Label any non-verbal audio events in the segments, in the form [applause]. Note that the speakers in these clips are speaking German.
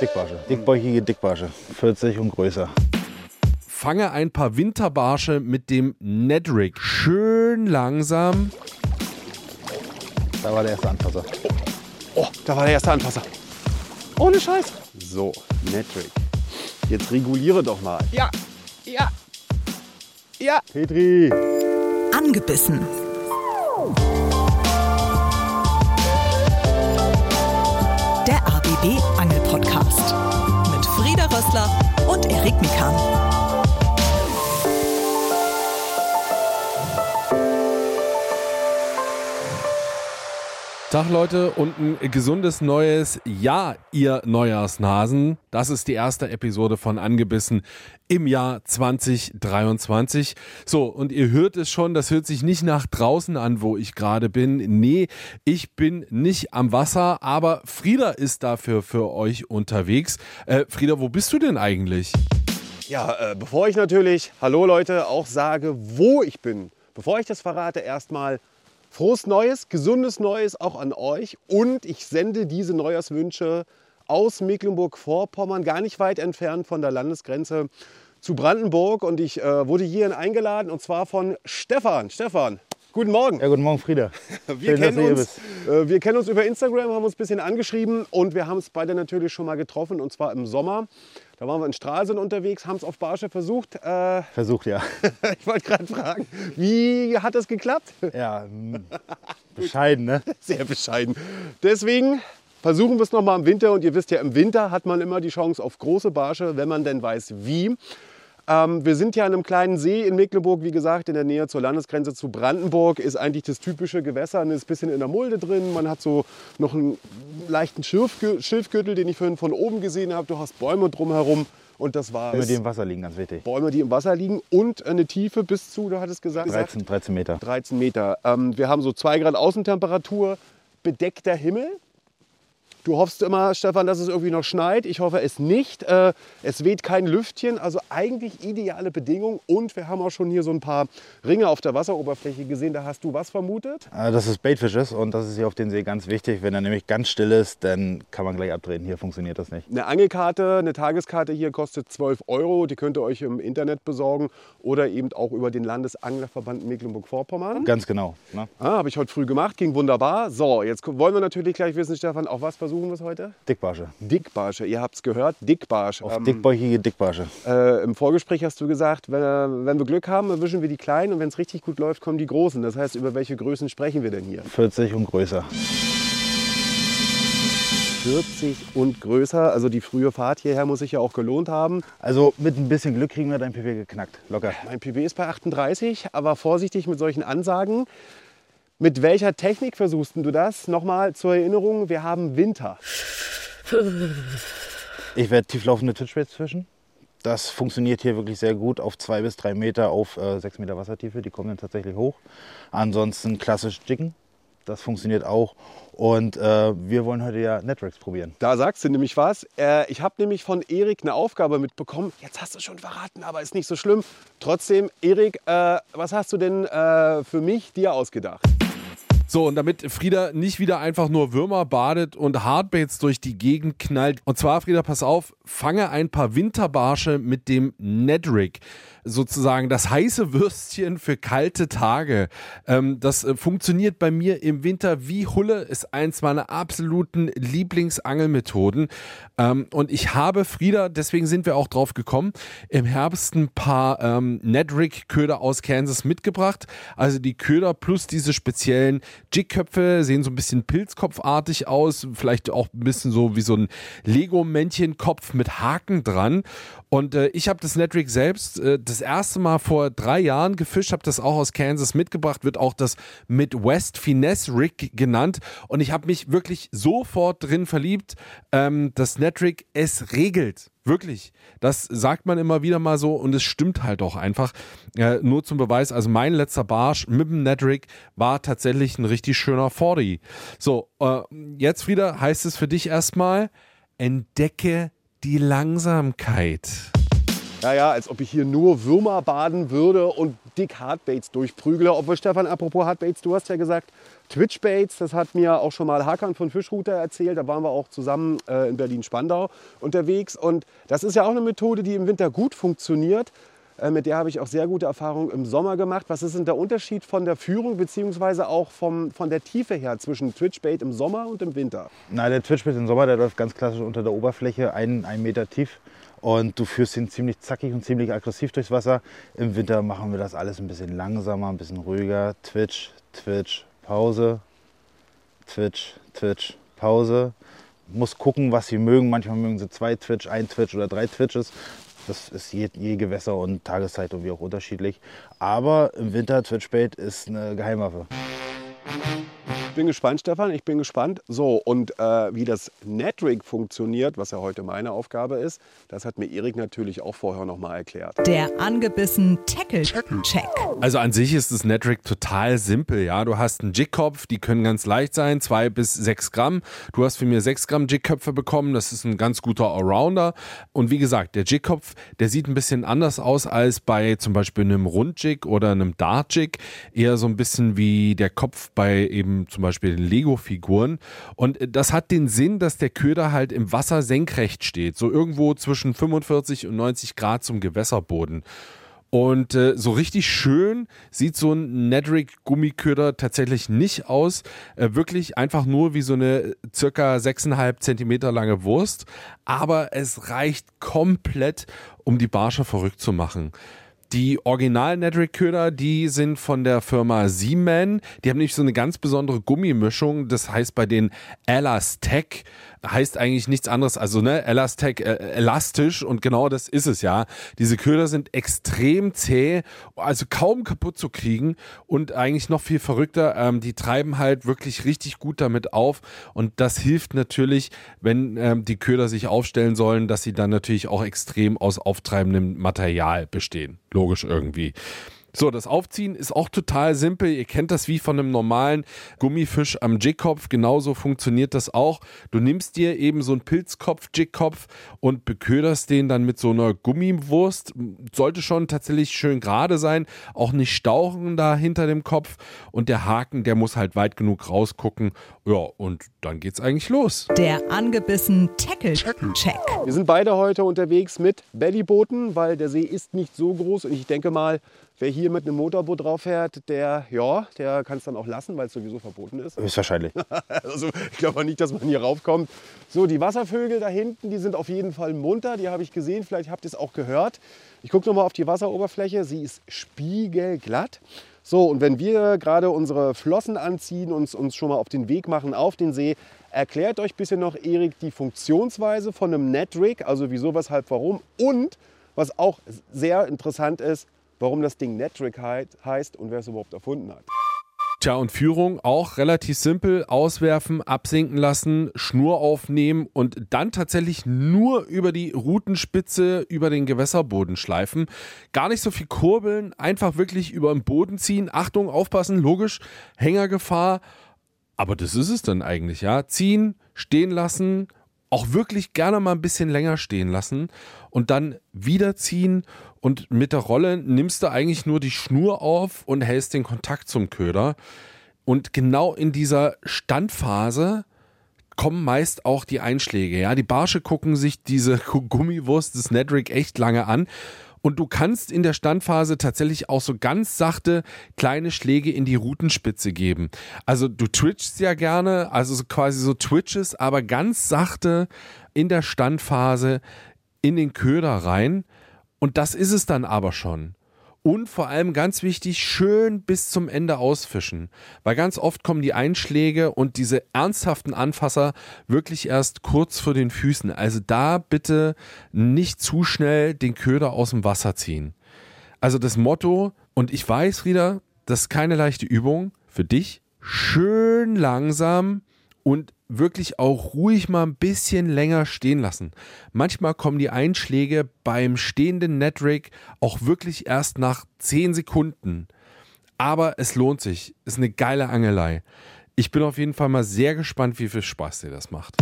Dickbarsche. Dickbäuchige Dickbarsche. 40 und größer. Fange ein paar Winterbarsche mit dem Nedrick. Schön langsam. Da war der erste Anfasser. Oh, da war der erste Anfasser. Ohne Scheiß. So, Metric. Jetzt reguliere doch mal. Ja, ja, ja. Petri! Angebissen. ABB Angel Podcast mit Frieda Rössler und Erik Mikan. Tag Leute und ein gesundes neues Jahr, ihr Neujahrsnasen. Das ist die erste Episode von Angebissen im Jahr 2023. So, und ihr hört es schon, das hört sich nicht nach draußen an, wo ich gerade bin. Nee, ich bin nicht am Wasser, aber Frieda ist dafür für euch unterwegs. Äh, Frieda, wo bist du denn eigentlich? Ja, äh, bevor ich natürlich, hallo Leute, auch sage, wo ich bin, bevor ich das verrate, erstmal frohes Neues, gesundes Neues auch an euch. Und ich sende diese Neujahrswünsche aus Mecklenburg-Vorpommern, gar nicht weit entfernt von der Landesgrenze zu Brandenburg. Und ich äh, wurde hierhin eingeladen und zwar von Stefan. Stefan, guten Morgen. Ja, guten Morgen, Frieda. [laughs] Wir, Schön, kennen uns, äh, wir kennen uns über Instagram, haben uns ein bisschen angeschrieben und wir haben es beide natürlich schon mal getroffen und zwar im Sommer. Da waren wir in Stralsund unterwegs, haben es auf Barsche versucht. Äh, [laughs] Versucht, ja. ich wollte gerade fragen, wie hat das geklappt? Ja, m, bescheiden, ne? [laughs] Sehr bescheiden. Deswegen versuchen wir es noch mal im Winter. Und ihr wisst ja, im Winter hat man immer die Chance auf große Barsche, wenn man denn weiß, wie. Ähm, wir sind ja an einem kleinen See in Mecklenburg, wie gesagt, in der Nähe zur Landesgrenze zu Brandenburg. Ist eigentlich das typische Gewässer, ist ein bisschen in der Mulde drin. Man hat so noch einen leichten Schilfgü- Schilfgürtel, den ich vorhin von oben gesehen habe. Du hast Bäume drumherum und das war Bäume, die im Wasser liegen, ganz wichtig. Bäume, die im Wasser liegen und eine Tiefe bis zu, du hattest gesagt, 13, 13 Meter. 13 Meter. Ähm, wir haben so 2 Grad Außentemperatur, bedeckter Himmel. Du hoffst immer, Stefan, dass es irgendwie noch schneit. Ich hoffe es nicht. Äh, es weht kein Lüftchen, also eigentlich ideale Bedingungen. Und wir haben auch schon hier so ein paar Ringe auf der Wasseroberfläche gesehen. Da hast du was vermutet? Äh, Dass es Baitfish ist und das ist hier auf dem See ganz wichtig. Wenn er nämlich ganz still ist, dann kann man gleich abdrehen. Hier funktioniert das nicht. Eine Angelkarte, eine Tageskarte hier kostet 12 Euro. Die könnt ihr euch im Internet besorgen oder eben auch über den Landesanglerverband Mecklenburg-Vorpommern. Ganz genau. Ne? Ah, Habe ich heute früh gemacht, ging wunderbar. So, jetzt wollen wir natürlich gleich wissen, Stefan, auf was versuchen wir es heute? Dickbarsche. Dickbarsche, ihr habt es gehört, Dickbarsch. Auf Ähm, dickbäuchige Dickbarsche. äh, Im Vorgespräch hast du gesagt, wenn, äh, wenn wir Glück haben, erwischen wir die Kleinen und wenn es richtig gut läuft, kommen die Großen. Das heißt, über welche Größen sprechen wir denn hier? 40 und größer. 40 und größer, also die frühe Fahrt hierher muss sich ja auch gelohnt haben. Also mit ein bisschen Glück kriegen wir dein PW geknackt. Locker. Mein PB ist bei 38, aber vorsichtig mit solchen Ansagen. Mit welcher Technik versuchst du das? Nochmal zur Erinnerung, wir haben Winter. Ich werde tieflaufende Twitchbaits fischen. Das funktioniert hier wirklich sehr gut auf zwei bis drei Meter auf äh, sechs Meter Wassertiefe. Die kommen dann tatsächlich hoch. Ansonsten klassisch Jiggen. Das funktioniert auch. Und äh, wir wollen heute ja Networks probieren. Da sagst du nämlich was. Äh, ich habe nämlich von Erik eine Aufgabe mitbekommen. Jetzt hast du schon verraten, aber ist nicht so schlimm. Trotzdem, Erik, äh, was hast du denn äh, für mich dir ausgedacht? So, und damit Frieda nicht wieder einfach nur Würmer badet und Hardbaits durch die Gegend knallt. Und zwar, Frieda, pass auf, fange ein paar Winterbarsche mit dem Nedrick. Sozusagen das heiße Würstchen für kalte Tage. Ähm, das äh, funktioniert bei mir im Winter wie Hulle, ist eins meiner absoluten Lieblingsangelmethoden. Ähm, und ich habe Frieda, deswegen sind wir auch drauf gekommen, im Herbst ein paar ähm, Nedrick-Köder aus Kansas mitgebracht. Also die Köder plus diese speziellen Jigköpfe sehen so ein bisschen pilzkopfartig aus, vielleicht auch ein bisschen so wie so ein Lego-Männchenkopf mit Haken dran. Und äh, ich habe das Nedrick selbst äh, das erste Mal vor drei Jahren gefischt, habe das auch aus Kansas mitgebracht, wird auch das Midwest Finesse Rig genannt. Und ich habe mich wirklich sofort drin verliebt. Ähm, das Nedrick, es regelt. Wirklich. Das sagt man immer wieder mal so und es stimmt halt auch einfach. Äh, nur zum Beweis, also mein letzter Barsch mit dem Nedrick war tatsächlich ein richtig schöner 40. So, äh, jetzt wieder heißt es für dich erstmal, entdecke die Langsamkeit. Ja, ja, als ob ich hier nur Würmer baden würde und dick Hardbaits durchprügle. Obwohl, Stefan, apropos Hardbaits, du hast ja gesagt, Twitchbaits, das hat mir auch schon mal Hakan von Fischrouter erzählt. Da waren wir auch zusammen äh, in Berlin-Spandau unterwegs. Und das ist ja auch eine Methode, die im Winter gut funktioniert. Äh, mit der habe ich auch sehr gute Erfahrungen im Sommer gemacht. Was ist denn der Unterschied von der Führung bzw. auch vom, von der Tiefe her zwischen Twitchbait im Sommer und im Winter? Na, der Twitchbait im Sommer, der läuft ganz klassisch unter der Oberfläche, einen, einen Meter tief. Und du führst ihn ziemlich zackig und ziemlich aggressiv durchs Wasser. Im Winter machen wir das alles ein bisschen langsamer, ein bisschen ruhiger. Twitch, Twitch, Pause, Twitch, Twitch, Pause. Muss gucken, was sie mögen. Manchmal mögen sie zwei Twitch, ein Twitch oder drei Twitches. Das ist je, je Gewässer und Tageszeit und wie auch unterschiedlich. Aber im Winter Twitchbait ist eine Geheimwaffe bin gespannt, Stefan. Ich bin gespannt. So, und äh, wie das Netrig funktioniert, was ja heute meine Aufgabe ist, das hat mir Erik natürlich auch vorher noch mal erklärt. Der angebissen Tackle-Check. Also an sich ist das Netrig total simpel. Ja, du hast einen Jigkopf, die können ganz leicht sein, zwei bis sechs Gramm. Du hast für mir sechs Gramm Jigköpfe bekommen. Das ist ein ganz guter Allrounder. Und wie gesagt, der Jigkopf, der sieht ein bisschen anders aus als bei zum Beispiel einem Rundjig oder einem Dartjig. Eher so ein bisschen wie der Kopf bei eben zum Beispiel Beispiel Lego-Figuren. Und das hat den Sinn, dass der Köder halt im Wasser senkrecht steht, so irgendwo zwischen 45 und 90 Grad zum Gewässerboden. Und äh, so richtig schön sieht so ein Nedrick Gummiköder tatsächlich nicht aus. Äh, wirklich einfach nur wie so eine circa 6,5 Zentimeter lange Wurst. Aber es reicht komplett, um die Barsche verrückt zu machen. Die original Nedrick Köder, die sind von der Firma Seaman. Die haben nämlich so eine ganz besondere Gummimischung. Das heißt bei den Elastec heißt eigentlich nichts anderes, also ne, Elastec, äh, elastisch und genau das ist es ja. Diese Köder sind extrem zäh, also kaum kaputt zu kriegen und eigentlich noch viel verrückter, ähm, die treiben halt wirklich richtig gut damit auf und das hilft natürlich, wenn ähm, die Köder sich aufstellen sollen, dass sie dann natürlich auch extrem aus auftreibendem Material bestehen. Logisch irgendwie. So, das Aufziehen ist auch total simpel. Ihr kennt das wie von einem normalen Gummifisch am Jigkopf. Genauso funktioniert das auch. Du nimmst dir eben so einen Pilzkopf, Jigkopf und beköderst den dann mit so einer Gummiwurst. Sollte schon tatsächlich schön gerade sein. Auch nicht stauchen da hinter dem Kopf. Und der Haken, der muss halt weit genug rausgucken. Ja, und dann geht's eigentlich los. Der angebissen Tackle-Check. Wir sind beide heute unterwegs mit Bellybooten, weil der See ist nicht so groß und ich denke mal, Wer hier mit einem Motorboot drauf fährt, der, ja, der kann es dann auch lassen, weil es sowieso verboten ist. Höchstwahrscheinlich. [laughs] also ich glaube nicht, dass man hier raufkommt. So, die Wasservögel da hinten, die sind auf jeden Fall munter. Die habe ich gesehen, vielleicht habt ihr es auch gehört. Ich gucke nochmal auf die Wasseroberfläche. Sie ist spiegelglatt. So, und wenn wir gerade unsere Flossen anziehen und uns schon mal auf den Weg machen auf den See, erklärt euch bitte noch, Erik, die Funktionsweise von einem Netrig, also wieso, weshalb, warum und was auch sehr interessant ist, warum das Ding Netric heißt und wer es überhaupt erfunden hat. Tja, und Führung auch relativ simpel. Auswerfen, absinken lassen, Schnur aufnehmen und dann tatsächlich nur über die Rutenspitze, über den Gewässerboden schleifen. Gar nicht so viel kurbeln, einfach wirklich über den Boden ziehen. Achtung, aufpassen, logisch, Hängergefahr. Aber das ist es dann eigentlich, ja. Ziehen, stehen lassen, auch wirklich gerne mal ein bisschen länger stehen lassen und dann wieder ziehen und mit der Rolle nimmst du eigentlich nur die Schnur auf und hältst den Kontakt zum Köder. Und genau in dieser Standphase kommen meist auch die Einschläge. Ja, die Barsche gucken sich diese [laughs] Gummiwurst des Nedrick echt lange an. Und du kannst in der Standphase tatsächlich auch so ganz sachte kleine Schläge in die Rutenspitze geben. Also du twitchst ja gerne, also so quasi so Twitches, aber ganz sachte in der Standphase in den Köder rein. Und das ist es dann aber schon. Und vor allem ganz wichtig, schön bis zum Ende ausfischen. Weil ganz oft kommen die Einschläge und diese ernsthaften Anfasser wirklich erst kurz vor den Füßen. Also da bitte nicht zu schnell den Köder aus dem Wasser ziehen. Also das Motto, und ich weiß, Frieda, das ist keine leichte Übung für dich, schön langsam und wirklich auch ruhig mal ein bisschen länger stehen lassen. Manchmal kommen die Einschläge beim stehenden Netrig auch wirklich erst nach 10 Sekunden. Aber es lohnt sich. Ist eine geile Angelei. Ich bin auf jeden Fall mal sehr gespannt, wie viel Spaß dir das macht.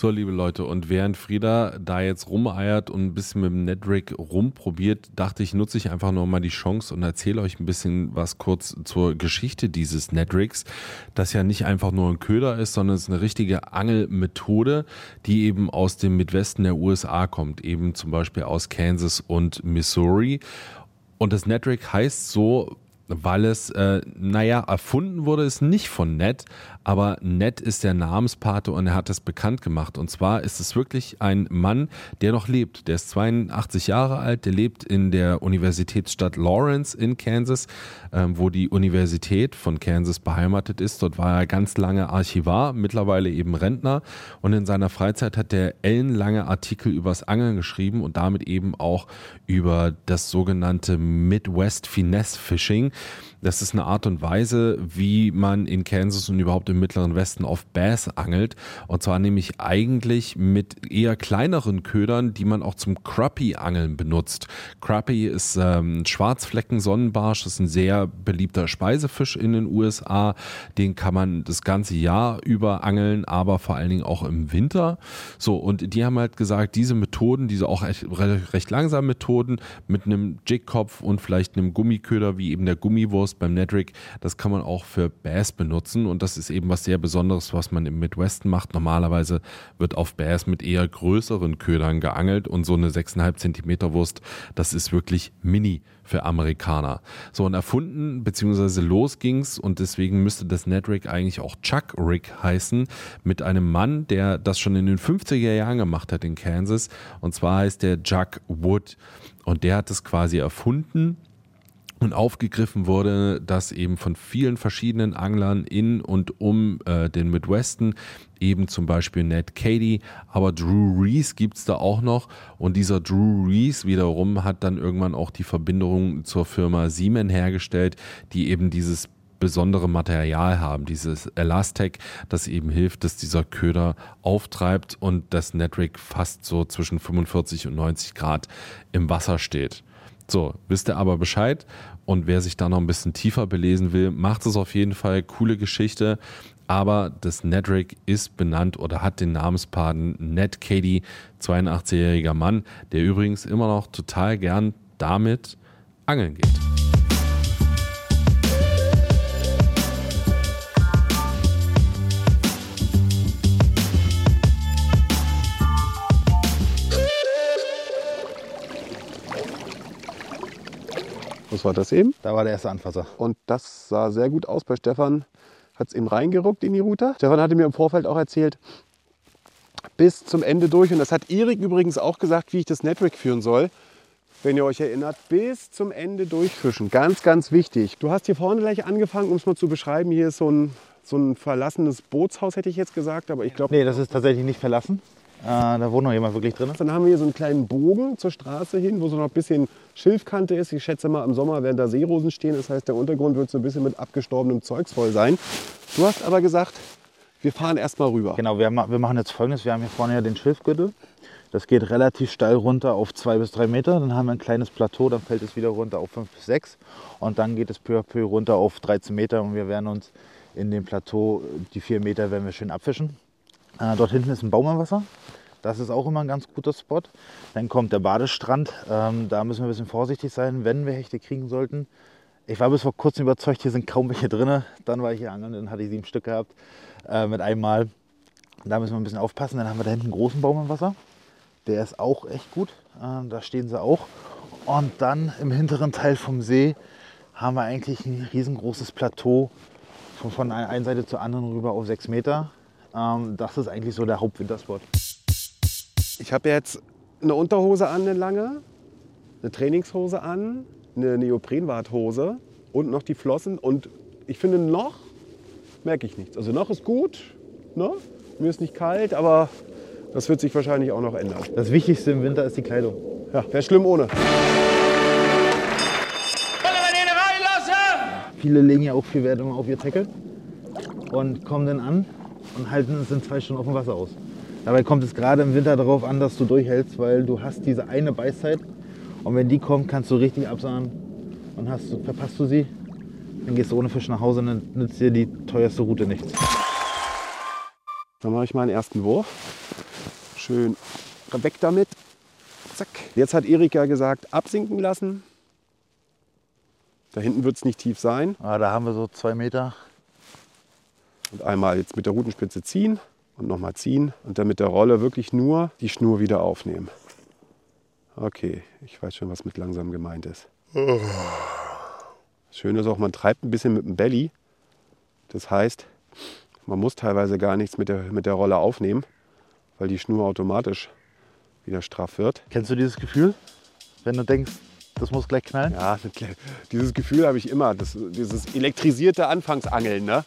So, liebe Leute, und während Frieda da jetzt rumeiert und ein bisschen mit dem Nedrick rumprobiert, dachte ich, nutze ich einfach noch mal die Chance und erzähle euch ein bisschen was kurz zur Geschichte dieses Nedricks, das ja nicht einfach nur ein Köder ist, sondern es ist eine richtige Angelmethode, die eben aus dem Midwesten der USA kommt, eben zum Beispiel aus Kansas und Missouri. Und das Nedrick heißt so, weil es, äh, naja, erfunden wurde es nicht von Ned, aber Ned ist der Namenspate und er hat es bekannt gemacht. Und zwar ist es wirklich ein Mann, der noch lebt. Der ist 82 Jahre alt, der lebt in der Universitätsstadt Lawrence in Kansas, ähm, wo die Universität von Kansas beheimatet ist. Dort war er ganz lange Archivar, mittlerweile eben Rentner. Und in seiner Freizeit hat er ellenlange Artikel übers Angeln geschrieben und damit eben auch über das sogenannte Midwest Finesse Fishing. Das ist eine Art und Weise, wie man in Kansas und überhaupt im Mittleren Westen auf Bass angelt. Und zwar nämlich eigentlich mit eher kleineren Ködern, die man auch zum Crappie-Angeln benutzt. Crappie ist ähm, Schwarzflecken-Sonnenbarsch, das ist ein sehr beliebter Speisefisch in den USA. Den kann man das ganze Jahr über angeln, aber vor allen Dingen auch im Winter. So, und die haben halt gesagt, diese Methoden, diese auch recht, recht langsamen Methoden mit einem Jigkopf und vielleicht einem Gummiköder wie eben der Gummiwurst Post beim Nedrick, das kann man auch für Bass benutzen und das ist eben was sehr Besonderes, was man im Midwesten macht. Normalerweise wird auf Bass mit eher größeren Ködern geangelt und so eine 6,5 Zentimeter Wurst, das ist wirklich mini für Amerikaner. So und erfunden bzw. los ging's und deswegen müsste das Nedrick eigentlich auch Chuck Rick heißen mit einem Mann, der das schon in den 50er Jahren gemacht hat in Kansas und zwar heißt der Chuck Wood und der hat es quasi erfunden und aufgegriffen wurde, dass eben von vielen verschiedenen Anglern in und um äh, den Midwesten, eben zum Beispiel Ned Cady, aber Drew Reese gibt's da auch noch und dieser Drew Reese wiederum hat dann irgendwann auch die Verbindung zur Firma Siemens hergestellt, die eben dieses besondere Material haben, dieses Elastec, das eben hilft, dass dieser Köder auftreibt und das Netrick fast so zwischen 45 und 90 Grad im Wasser steht. So, wisst ihr aber Bescheid. Und wer sich da noch ein bisschen tiefer belesen will, macht es auf jeden Fall. Coole Geschichte. Aber das Nedrick ist benannt oder hat den Namenspaten Ned Cady, 82-jähriger Mann, der übrigens immer noch total gern damit angeln geht. Was war das eben? Da war der erste Anfasser. Und das sah sehr gut aus bei Stefan. Hat es eben reingeruckt in die Route. Stefan hatte mir im Vorfeld auch erzählt, bis zum Ende durch. Und das hat Erik übrigens auch gesagt, wie ich das Network führen soll. Wenn ihr euch erinnert, bis zum Ende durchfischen. Ganz, ganz wichtig. Du hast hier vorne gleich angefangen, um es mal zu beschreiben. Hier ist so ein, so ein verlassenes Bootshaus, hätte ich jetzt gesagt. Aber ich glaube. Nee, das ist tatsächlich nicht verlassen. Äh, da wohnt noch jemand wirklich drin. Dann haben wir hier so einen kleinen Bogen zur Straße hin, wo so noch ein bisschen Schilfkante ist. Ich schätze mal, im Sommer werden da Seerosen stehen. Das heißt, der Untergrund wird so ein bisschen mit abgestorbenem Zeugs voll sein. Du hast aber gesagt, wir fahren erst mal rüber. Genau, wir, wir machen jetzt folgendes. Wir haben hier vorne ja den Schilfgürtel. Das geht relativ steil runter auf zwei bis drei Meter. Dann haben wir ein kleines Plateau, dann fällt es wieder runter auf fünf bis sechs. Und dann geht es peu à peu runter auf 13 Meter. Und wir werden uns in dem Plateau, die vier Meter, werden wir schön abfischen. Äh, dort hinten ist ein Baum im Wasser. Das ist auch immer ein ganz guter Spot. Dann kommt der Badestrand. Ähm, da müssen wir ein bisschen vorsichtig sein, wenn wir Hechte kriegen sollten. Ich war bis vor kurzem überzeugt, hier sind kaum welche drin. Dann war ich hier angeln, dann hatte ich sieben Stück gehabt äh, mit einem Mal. Da müssen wir ein bisschen aufpassen. Dann haben wir da hinten einen großen Baum im Wasser. Der ist auch echt gut. Äh, da stehen sie auch. Und dann im hinteren Teil vom See haben wir eigentlich ein riesengroßes Plateau von, von einer Seite zur anderen rüber auf sechs Meter. Ähm, das ist eigentlich so der Hauptwinterspot. Ich habe jetzt eine Unterhose an, eine lange, eine Trainingshose an, eine Neoprenwarthose und noch die Flossen. Und ich finde, noch merke ich nichts. Also noch ist gut, ne? mir ist nicht kalt, aber das wird sich wahrscheinlich auch noch ändern. Das Wichtigste im Winter ist die Kleidung. Ja, wäre schlimm ohne. Viele legen ja auch viel Wert immer auf ihr Tackle und kommen dann an und halten es in zwei Stunden auf dem Wasser aus. Dabei kommt es gerade im Winter darauf an, dass du durchhältst, weil du hast diese eine Beißzeit und wenn die kommt, kannst du richtig absahen und hast, verpasst du sie, dann gehst du ohne Fisch nach Hause und dann nützt dir die teuerste Route nichts. Dann mache ich meinen ersten Wurf. Schön weg damit. Zack. Jetzt hat Erika gesagt, absinken lassen. Da hinten wird es nicht tief sein. Ah, da haben wir so zwei Meter. Und einmal jetzt mit der Rutenspitze ziehen und nochmal ziehen. Und dann mit der Rolle wirklich nur die Schnur wieder aufnehmen. Okay, ich weiß schon, was mit langsam gemeint ist. Schön ist auch, man treibt ein bisschen mit dem Belly. Das heißt, man muss teilweise gar nichts mit der, mit der Rolle aufnehmen, weil die Schnur automatisch wieder straff wird. Kennst du dieses Gefühl, wenn du denkst, das muss gleich knallen? Ja, dieses Gefühl habe ich immer, das, dieses elektrisierte Anfangsangeln. Ne?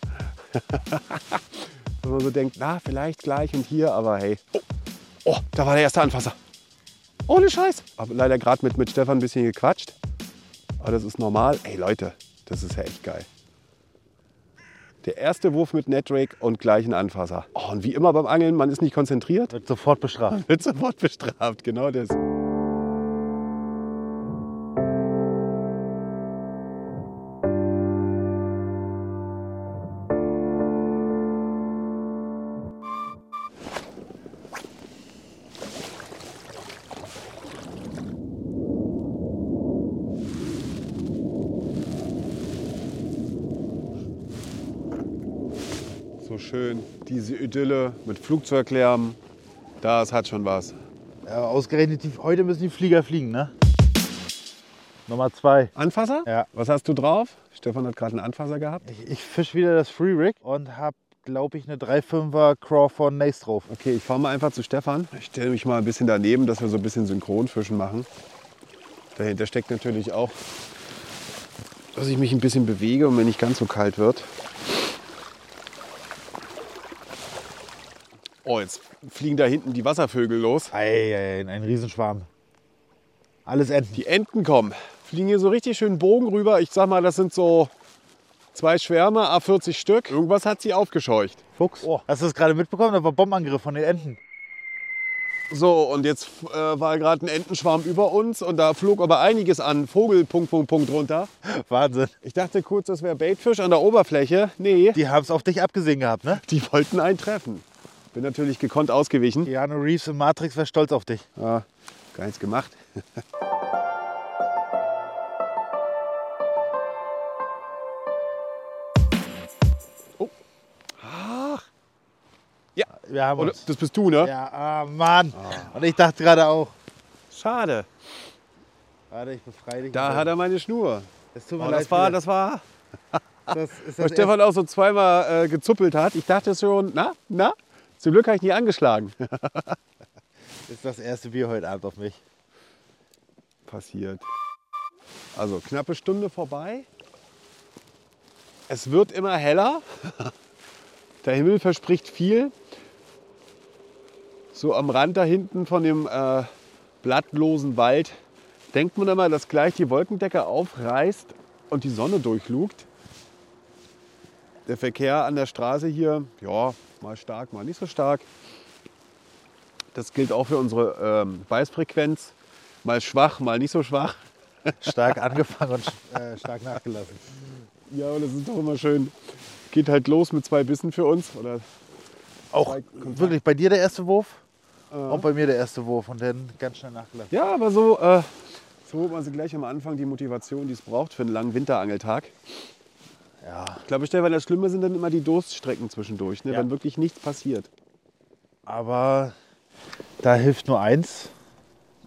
[laughs] Wenn man so denkt, na, vielleicht gleich und hier, aber hey. Oh, oh da war der erste Anfasser. Ohne Scheiß. Aber leider gerade mit, mit Stefan ein bisschen gequatscht. Aber das ist normal. Ey Leute, das ist ja echt geil. Der erste Wurf mit Netrake und gleich ein Anfasser. Oh, und wie immer beim Angeln, man ist nicht konzentriert. Wird sofort bestraft. Wird sofort bestraft, genau das. Schön, diese Idylle mit Flugzeuglärm, das hat schon was. Ja, ausgerechnet, die, heute müssen die Flieger fliegen, ne? Nummer zwei. Anfasser? Ja. Was hast du drauf? Stefan hat gerade einen Anfasser gehabt. Ich, ich fische wieder das Free Rig und habe, glaube ich, eine 3,5er Craw von Nace drauf. Okay, ich fahre mal einfach zu Stefan. Ich stelle mich mal ein bisschen daneben, dass wir so ein bisschen Synchronfischen machen. Dahinter steckt natürlich auch, dass ich mich ein bisschen bewege und mir nicht ganz so kalt wird. Oh, jetzt fliegen da hinten die Wasservögel los. Ei, ei, ein Riesenschwarm. Alles Enten. Die Enten kommen. Fliegen hier so richtig schön Bogen rüber. Ich sag mal, das sind so zwei Schwärme, A40 Stück. Irgendwas hat sie aufgescheucht. Fuchs. Oh, hast du das gerade mitbekommen? Da war Bombenangriff von den Enten. So, und jetzt äh, war gerade ein Entenschwarm über uns und da flog aber einiges an Vogel, Punkt, Punkt, Punkt runter. [laughs] Wahnsinn. Ich dachte kurz, das wäre Baitfisch an der Oberfläche. Nee, Die haben es auf dich abgesehen gehabt, ne? die wollten einen treffen. Bin natürlich gekonnt ausgewichen. Keanu Reeves im Matrix wäre stolz auf dich. Ja, gar nichts gemacht. [laughs] oh. Ach. Ja, Wir haben oder, uns. das bist du, ne? Ja, ah, Mann. Und ich dachte gerade auch. Schade. Warte, ich befreie dich. Da hat er meine Schnur. Es tut mir Oh, leid. das war, wieder. das war, das ist weil das Stefan auch so zweimal äh, gezuppelt hat. Ich dachte schon, na, na, zum Glück habe ich nie angeschlagen. [laughs] erste, ist das erste Bier heute Abend auf mich. passiert. Also knappe Stunde vorbei. Es wird immer heller. [laughs] Der Himmel verspricht viel. So am Rand da hinten von dem äh, blattlosen Wald denkt man immer, dass gleich die Wolkendecke aufreißt und die Sonne durchlugt. Der Verkehr an der Straße hier, ja, mal stark, mal nicht so stark. Das gilt auch für unsere ähm, Beißfrequenz. Mal schwach, mal nicht so schwach. Stark [laughs] angefangen und äh, stark nachgelassen. Ja, aber das ist doch immer schön. Geht halt los mit zwei Bissen für uns. Oder Auch wirklich bei dir der erste Wurf? Auch bei mir der erste Wurf und dann ganz schnell nachgelassen. ja, aber so, äh, so holt man sie gleich am Anfang die Motivation, die es braucht für einen langen Winterangeltag. Ja. Ich glaube, Stefan, das Schlimme sind dann immer die Durststrecken zwischendurch, ne? Ja. wenn wirklich nichts passiert. Aber da hilft nur eins: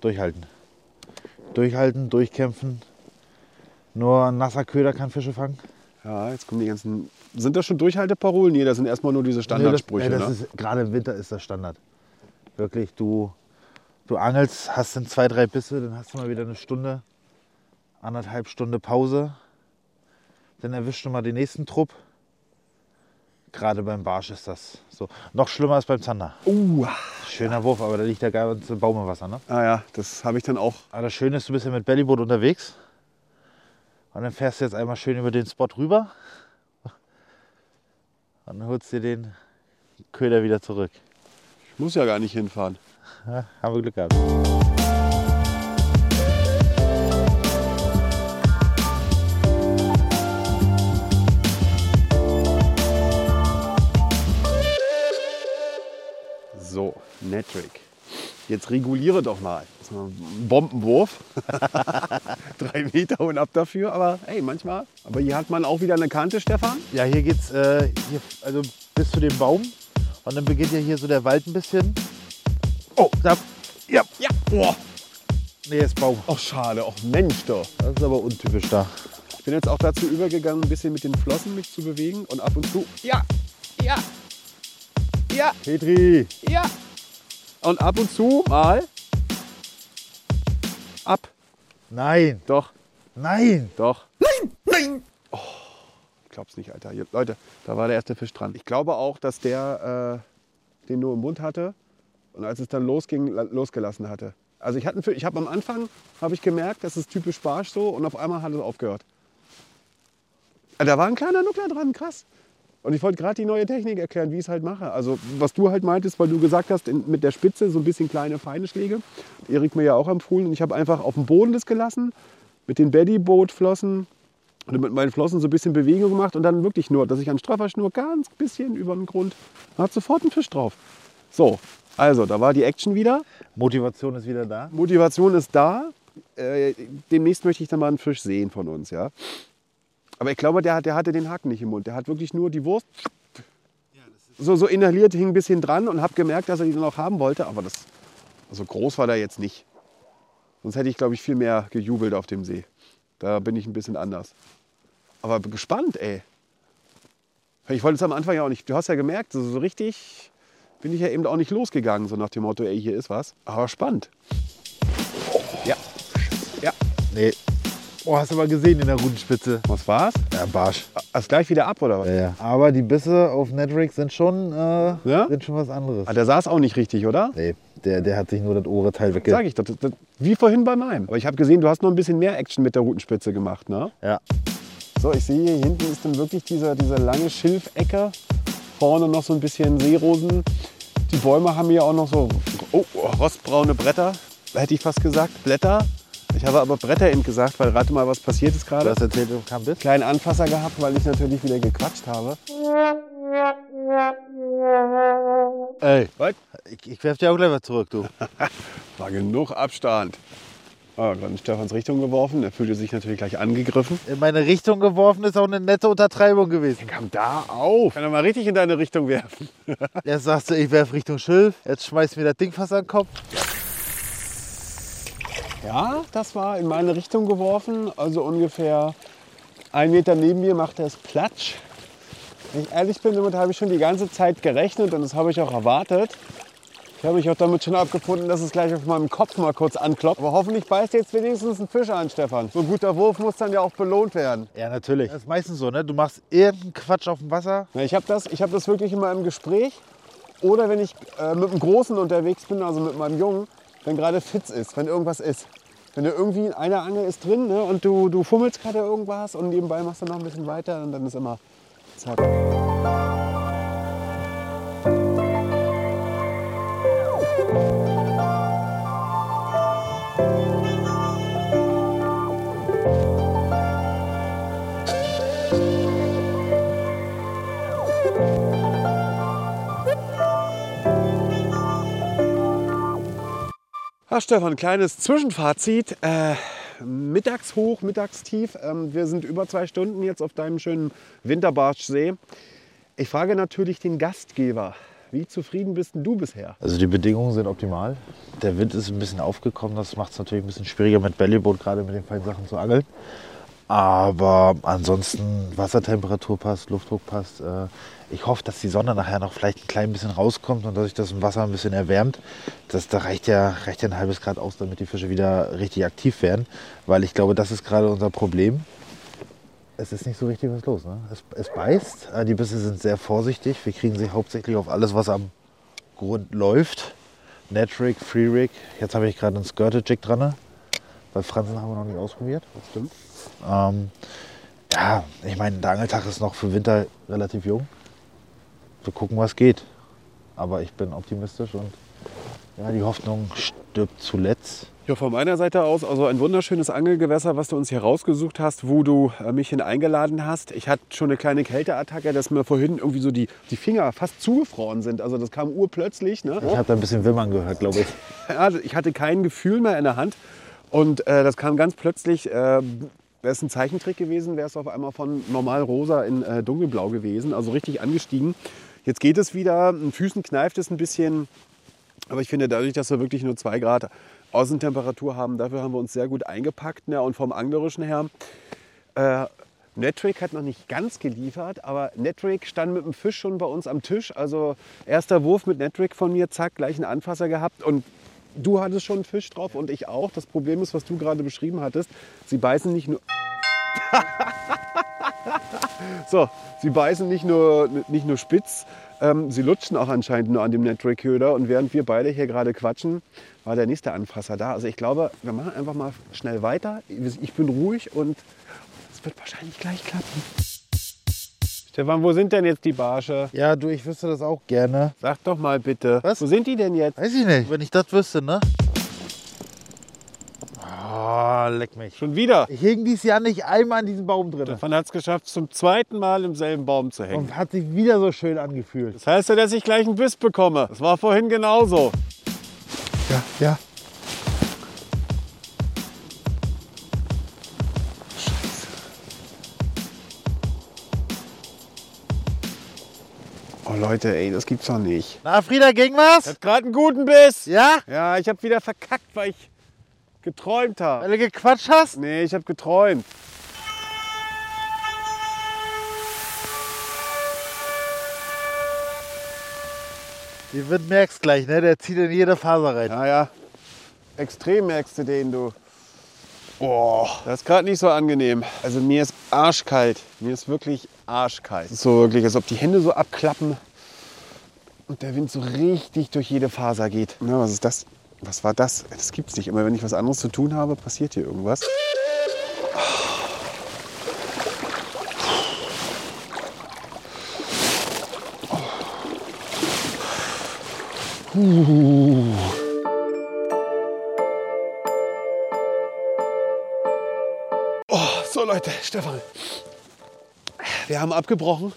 durchhalten. Durchhalten, durchkämpfen. Nur ein nasser Köder kann Fische fangen. Ja, jetzt kommen die ganzen. Sind das schon Durchhalteparolen? Nee, das sind erstmal nur diese Standardsprüche. Nee, das, nee, ne? ist, gerade im Winter ist das Standard. Wirklich, du, du angelst, hast dann zwei, drei Bisse, dann hast du mal wieder eine Stunde, anderthalb Stunde Pause. Dann erwischst du mal den nächsten Trupp. Gerade beim Barsch ist das so. Noch schlimmer als beim Zander. Uh, Schöner Wurf, aber da liegt der ganze Baum im Wasser. Ne? ah ja, das habe ich dann auch. Aber das Schöne ist, du bist ja mit Bellyboot unterwegs. Und dann fährst du jetzt einmal schön über den Spot rüber. Und dann holst dir den Köder wieder zurück. Ich muss ja gar nicht hinfahren. Ja, haben wir Glück gehabt. So, Netrick. Jetzt reguliere doch mal. Das ist mal ein Bombenwurf. [laughs] Drei Meter und ab dafür. Aber hey, manchmal. Aber hier hat man auch wieder eine Kante, Stefan. Ja, hier geht's äh, hier, also bis zu dem Baum. Und dann beginnt ja hier so der Wald ein bisschen. Oh, da. Ja. Ja. Boah. Nee, ist Baum. Ach, schade. Ach, Mensch doch. Das ist aber untypisch da. Ich bin jetzt auch dazu übergegangen, ein bisschen mit den Flossen mich zu bewegen. Und ab und zu. Ja. Ja. Ja. Petri. Ja. Und ab und zu mal. Ab. Nein. Doch. Nein. Doch. Nein, nein. Oh, ich glaub's nicht, Alter. Hier, Leute, da war der erste Fisch dran. Ich glaube auch, dass der äh, den nur im Mund hatte und als es dann losging, la- losgelassen hatte. Also ich, hatte einen Fisch- ich habe am Anfang habe ich gemerkt, das ist typisch Barsch so und auf einmal hat es aufgehört. Äh, Da war ein kleiner Nuckler dran, krass. Und ich wollte gerade die neue Technik erklären, wie ich es halt mache. Also was du halt meintest, weil du gesagt hast, in, mit der Spitze so ein bisschen kleine, feine Schläge. Erik mir ja auch empfohlen. Und ich habe einfach auf dem Boden das gelassen, mit den Bodyboat-Flossen und mit meinen Flossen so ein bisschen Bewegung gemacht und dann wirklich nur, dass ich an straffer Schnur ganz bisschen über den Grund, hat sofort einen Fisch drauf. So, also da war die Action wieder. Motivation ist wieder da. Motivation ist da. Äh, demnächst möchte ich dann mal einen Fisch sehen von uns, ja. Aber ich glaube, der, der hatte den Haken nicht im Mund. Der hat wirklich nur die Wurst so, so inhaliert, hing ein bisschen dran und habe gemerkt, dass er die noch haben wollte. Aber das, also groß war der jetzt nicht. Sonst hätte ich, glaube ich, viel mehr gejubelt auf dem See. Da bin ich ein bisschen anders. Aber gespannt, ey. Ich wollte es am Anfang ja auch nicht. Du hast ja gemerkt, so, so richtig bin ich ja eben auch nicht losgegangen, so nach dem Motto, ey, hier ist was. Aber spannend. Ja. Ja. Nee. Oh, hast du mal gesehen in der Rudenspitze. Was war's? Ja, Barsch. Ist gleich wieder ab, oder was? Ja, ja. Aber die Bisse auf Netrick sind schon, äh, Ja? sind schon was anderes. Ah, der saß auch nicht richtig, oder? Nee, der, der hat sich nur das obere Teil wegge... Sag ich, das, das, wie vorhin bei meinem. Aber ich habe gesehen, du hast noch ein bisschen mehr Action mit der Rutenspitze gemacht, ne? Ja. So, ich sehe hier hinten ist dann wirklich diese, diese lange Schilfecke. Vorne noch so ein bisschen Seerosen. Die Bäume haben hier auch noch so oh, rostbraune Bretter, hätte ich fast gesagt. Blätter. Ich habe aber Bretter eben gesagt, weil rate mal, was passiert ist Du gerade. hast erzählt, du kam Biss? Kleinen Anfasser gehabt, weil ich natürlich wieder gequatscht habe. Ey, Was? ich, ich werf dir auch gleich was zurück, du. [laughs] War genug Abstand. Ah, gerade in Stefans Richtung geworfen. Er fühlte sich natürlich gleich angegriffen. In meine Richtung geworfen ist auch eine nette Untertreibung gewesen. Kam da auf. Kann er mal richtig in deine Richtung werfen. [laughs] Jetzt sagst du, ich werf Richtung Schilf. Jetzt schmeißt mir das Ding fast an den Kopf. Ja, das war in meine Richtung geworfen. Also ungefähr ein Meter neben mir macht er es Platsch. Wenn ich ehrlich bin, damit habe ich schon die ganze Zeit gerechnet und das habe ich auch erwartet. Ich habe mich auch damit schon abgefunden, dass es gleich auf meinem Kopf mal kurz anklopft. Aber hoffentlich beißt jetzt wenigstens ein Fisch an, Stefan. So ein guter Wurf muss dann ja auch belohnt werden. Ja, natürlich. Das ist meistens so, ne? Du machst irgendeinen Quatsch auf dem Wasser. Na, Ich habe das, ich hab das wirklich immer im Gespräch. Oder wenn ich äh, mit dem Großen unterwegs bin, also mit meinem Jungen, wenn gerade Fitz ist, wenn irgendwas ist. Wenn du irgendwie eine Angel ist drin ne, und du, du fummelst gerade irgendwas und nebenbei machst du noch ein bisschen weiter und dann ist immer zack. Ach Stefan, kleines Zwischenfazit. Äh, mittags hoch, mittags tief. Ähm, wir sind über zwei Stunden jetzt auf deinem schönen Winterbarschsee. Ich frage natürlich den Gastgeber. Wie zufrieden bist denn du bisher? Also die Bedingungen sind optimal. Der Wind ist ein bisschen aufgekommen. Das macht es natürlich ein bisschen schwieriger mit Bellyboot, gerade mit den feinen Sachen zu angeln. Aber ansonsten Wassertemperatur passt, Luftdruck passt. Äh, Ich hoffe, dass die Sonne nachher noch vielleicht ein klein bisschen rauskommt und dass sich das im Wasser ein bisschen erwärmt. Das, da reicht ja, reicht ja ein halbes Grad aus, damit die Fische wieder richtig aktiv werden. Weil ich glaube, das ist gerade unser Problem. Es ist nicht so richtig was los. Ne? Es, es beißt. äh, Die Bisse sind sehr vorsichtig. Wir kriegen sie hauptsächlich auf alles, was am Grund läuft. Netrig, Freerig. Jetzt habe ich gerade einen Skirted Jig dran. ne? Weil Fransen haben wir noch nicht ausprobiert. Das stimmt. Ähm, ja, ich meine, der Angeltag ist noch für Winter relativ jung. Wir gucken, was geht. Aber ich bin optimistisch und Ja, die Hoffnung stirbt zuletzt. Ja, von meiner Seite aus, also ein wunderschönes Angelgewässer, was du uns hier rausgesucht hast, wo du äh, mich hin eingeladen hast. Ich hatte schon eine kleine Kälteattacke, dass mir vorhin irgendwie so die, die Finger fast zugefroren sind. Also das kam urplötzlich. Ne? Ich habe da ein bisschen Wimmern gehört, glaube ich. Ja, [laughs] ich hatte kein Gefühl mehr in der Hand. Und äh, das kam ganz plötzlich. Äh, Wäre es ein Zeichentrick gewesen, wäre es auf einmal von normal rosa in äh, dunkelblau gewesen. Also richtig angestiegen. Jetzt geht es wieder. In Füßen kneift es ein bisschen. Aber ich finde, dadurch, dass wir wirklich nur zwei Grad Außentemperatur haben, dafür haben wir uns sehr gut eingepackt. Ne? Und vom Anglerischen her, äh, Netrick hat noch nicht ganz geliefert, aber Netrick stand mit dem Fisch schon bei uns am Tisch. Also erster Wurf mit Netrick von mir, zack, gleich einen Anfasser gehabt. Und du hattest schon einen Fisch drauf und ich auch. Das Problem ist, was du gerade beschrieben hattest, sie beißen nicht nur... [laughs] [laughs] so, sie beißen nicht nur, nicht nur spitz, ähm, sie lutschen auch anscheinend nur an dem Netrick-Köder. Und während wir beide hier gerade quatschen, war der nächste Anfasser da. Also ich glaube, wir machen einfach mal schnell weiter. Ich bin ruhig und es wird wahrscheinlich gleich klappen. Stefan, wo sind denn jetzt die Barsche? Ja, du, ich wüsste das auch gerne. Sag doch mal bitte. Was? Wo sind die denn jetzt? Weiß ich nicht, wenn ich das wüsste, ne? Oh, leck mich. Schon wieder. Ich hing dieses Jahr nicht einmal an diesem Baum drin. Stefan hat es geschafft, zum zweiten Mal im selben Baum zu hängen. Und hat sich wieder so schön angefühlt. Das heißt ja, dass ich gleich einen Biss bekomme. Das war vorhin genauso. Ja, ja. Oh Leute, ey, das gibt's doch nicht. Na, Frieda, ging was? Hat gerade einen guten Biss. Ja? Ja, ich habe wieder verkackt, weil ich geträumt habe. Weil du gequatscht hast? Nee, ich habe geträumt. Die Wind merkst gleich, ne? Der zieht in jede Faser rein. Ja, ja. Extrem merkst du den, du. Oh, das ist gerade nicht so angenehm. Also mir ist arschkalt. Mir ist wirklich arschkalt. Es ist so wirklich, als ob die Hände so abklappen und der Wind so richtig durch jede Faser geht. Na, was ist das? Was war das? Das gibt's nicht. Immer wenn ich was anderes zu tun habe, passiert hier irgendwas. Oh, so Leute, Stefan. Wir haben abgebrochen.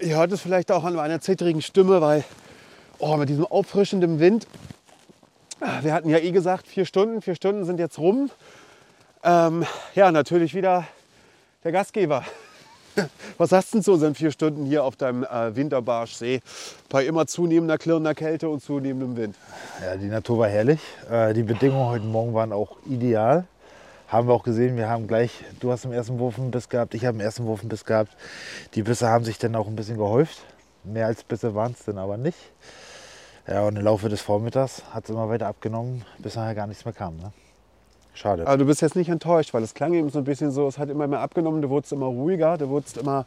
Ihr hört es vielleicht auch an meiner zittrigen Stimme, weil oh, mit diesem auffrischenden Wind, wir hatten ja eh gesagt, vier Stunden, vier Stunden sind jetzt rum. Ähm, ja, natürlich wieder der Gastgeber. [laughs] Was hast du denn zu unseren vier Stunden hier auf deinem äh, Winterbarschsee bei immer zunehmender klirrender Kälte und zunehmendem Wind? Ja, die Natur war herrlich. Äh, Die Bedingungen heute Morgen waren auch ideal. Haben wir auch gesehen, wir haben gleich, du hast im ersten Wurf einen Biss gehabt, ich habe im ersten Wurf einen Biss gehabt. Die Bisse haben sich dann auch ein bisschen gehäuft. Mehr als Bisse waren es dann aber nicht. Ja, und im Laufe des Vormittags hat es immer weiter abgenommen, bis nachher gar nichts mehr kam. Ne? Schade. Aber du bist jetzt nicht enttäuscht, weil es klang eben so ein bisschen so, es hat immer mehr abgenommen, du wurdest immer ruhiger, du wurdest immer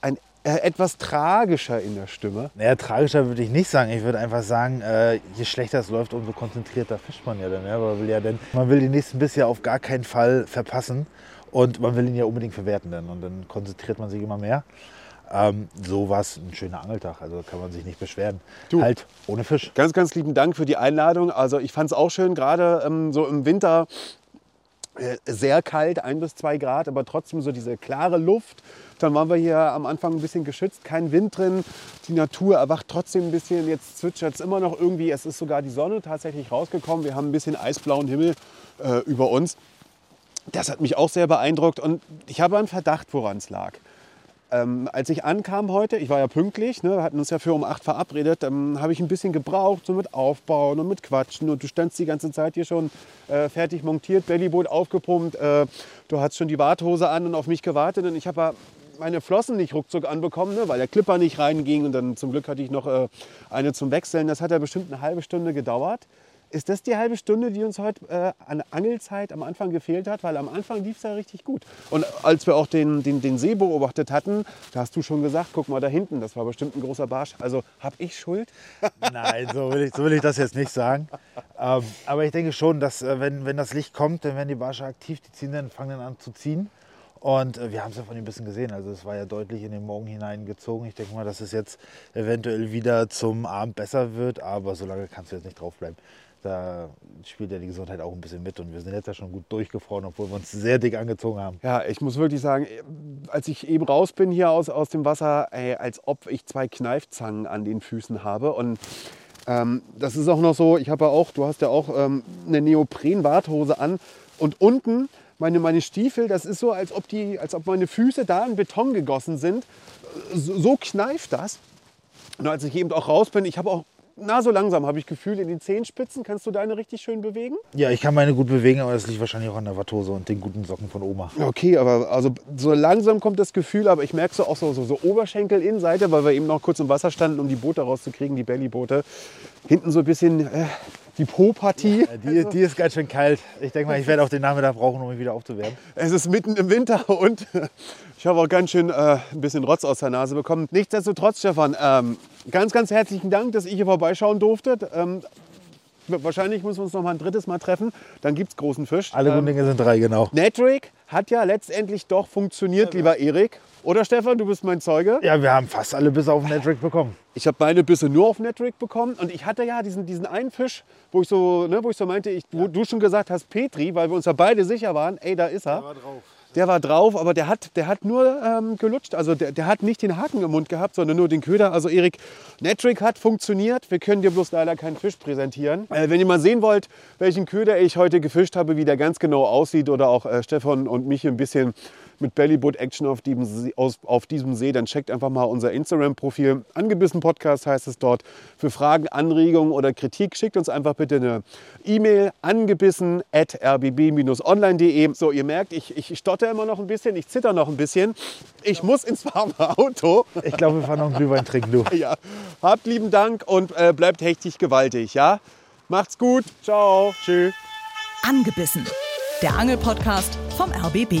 ein, äh, etwas tragischer in der Stimme. Naja, tragischer würde ich nicht sagen. Ich würde einfach sagen, äh, je schlechter es läuft, umso konzentrierter fischt man ja dann. Ja? Man, will ja dann man will den nächsten Biss ja auf gar keinen Fall verpassen und man will ihn ja unbedingt verwerten dann. Und dann konzentriert man sich immer mehr. Ähm, so war es ein schöner Angeltag, also kann man sich nicht beschweren. Du. Halt ohne Fisch. Ganz, ganz lieben Dank für die Einladung. Also ich fand es auch schön, gerade ähm, so im Winter äh, sehr kalt, ein bis zwei Grad, aber trotzdem so diese klare Luft. Dann waren wir hier am Anfang ein bisschen geschützt, kein Wind drin. Die Natur erwacht trotzdem ein bisschen. Jetzt zwitschert es immer noch irgendwie. Es ist sogar die Sonne tatsächlich rausgekommen. Wir haben ein bisschen eisblauen Himmel äh, über uns. Das hat mich auch sehr beeindruckt und ich habe einen Verdacht, woran es lag. Ähm, als ich ankam heute, ich war ja pünktlich, ne, wir hatten uns ja für um 8 verabredet, ähm, habe ich ein bisschen gebraucht, so mit Aufbauen und mit Quatschen. Und du standst die ganze Zeit hier schon äh, fertig montiert, Bellyboot aufgepumpt, äh, du hast schon die Warthose an und auf mich gewartet. Und ich habe meine Flossen nicht ruckzuck anbekommen, ne, weil der Clipper nicht reinging. Und dann zum Glück hatte ich noch äh, eine zum Wechseln. Das hat ja bestimmt eine halbe Stunde gedauert. Ist das die halbe Stunde, die uns heute äh, an Angelzeit am Anfang gefehlt hat? Weil am Anfang lief es ja richtig gut. Und als wir auch den, den, den See beobachtet hatten, da hast du schon gesagt, guck mal da hinten, das war bestimmt ein großer Barsch. Also habe ich Schuld? [laughs] Nein, so will, ich, so will ich das jetzt nicht sagen. Ähm, aber ich denke schon, dass äh, wenn, wenn das Licht kommt, dann werden die Barsche aktiv, die ziehen dann, fangen dann an zu ziehen. Und äh, wir haben es ja von ihm ein bisschen gesehen. Also es war ja deutlich in den Morgen hineingezogen. Ich denke mal, dass es jetzt eventuell wieder zum Abend besser wird, aber so lange kannst du jetzt nicht draufbleiben. Da spielt ja die Gesundheit auch ein bisschen mit und wir sind jetzt ja schon gut durchgefroren, obwohl wir uns sehr dick angezogen haben. Ja, ich muss wirklich sagen, als ich eben raus bin hier aus, aus dem Wasser, ey, als ob ich zwei Kneifzangen an den Füßen habe. Und ähm, das ist auch noch so, ich habe ja auch, du hast ja auch ähm, eine Neopren-Warthose an und unten meine, meine Stiefel, das ist so, als ob, die, als ob meine Füße da in Beton gegossen sind. So, so kneift das. Und als ich eben auch raus bin, ich habe auch, na so langsam habe ich Gefühl in den Zehenspitzen. Kannst du deine richtig schön bewegen? Ja, ich kann meine gut bewegen, aber das liegt wahrscheinlich auch an der Wattose und den guten Socken von Oma. Okay, aber also so langsam kommt das Gefühl, aber ich merke so auch so, so, so Oberschenkel-Innenseite, weil wir eben noch kurz im Wasser standen, um die Boote rauszukriegen, die Bellyboote. Hinten so ein bisschen äh, die Po-Partie. Ja, die, die ist ganz schön kalt. Ich denke mal, ich werde auch den Nachmittag brauchen, um mich wieder aufzuwärmen. Es ist mitten im Winter und [laughs] ich habe auch ganz schön äh, ein bisschen Rotz aus der Nase bekommen. Nichtsdestotrotz, Stefan, ähm, ganz, ganz herzlichen Dank, dass ich hier vorbeischauen durfte. Ähm, wahrscheinlich müssen wir uns noch mal ein drittes Mal treffen. Dann gibt es großen Fisch. Alle guten Dinge sind drei, genau. Netrick hat ja letztendlich doch funktioniert, lieber Erik. Oder Stefan, du bist mein Zeuge. Ja, wir haben fast alle Bisse auf Netrick bekommen. Ich habe meine Bisse nur auf Netrick bekommen und ich hatte ja diesen, diesen einen Fisch, wo ich so, ne, wo ich so meinte, ich, wo du schon gesagt hast, Petri, weil wir uns ja beide sicher waren, ey, da ist er. war drauf. Der war drauf, aber der hat, der hat nur ähm, gelutscht. Also der, der hat nicht den Haken im Mund gehabt, sondern nur den Köder. Also Erik, Netrick hat funktioniert. Wir können dir bloß leider keinen Fisch präsentieren. Äh, wenn ihr mal sehen wollt, welchen Köder ich heute gefischt habe, wie der ganz genau aussieht oder auch äh, Stefan und mich ein bisschen mit Bellyboot Action auf diesem, See, aus, auf diesem See, dann checkt einfach mal unser Instagram-Profil. Angebissen Podcast heißt es dort. Für Fragen, Anregungen oder Kritik schickt uns einfach bitte eine E-Mail angebissen at rbb-online.de. So, ihr merkt, ich, ich stotter immer noch ein bisschen, ich zitter noch ein bisschen. Ich muss ins warme Auto. Ich glaube, wir fahren noch einen Glühwein trinken, du. [laughs] Ja, habt lieben Dank und äh, bleibt hechtig gewaltig, ja? Macht's gut. Ciao. Tschüss. Angebissen. Der Angelpodcast vom RBB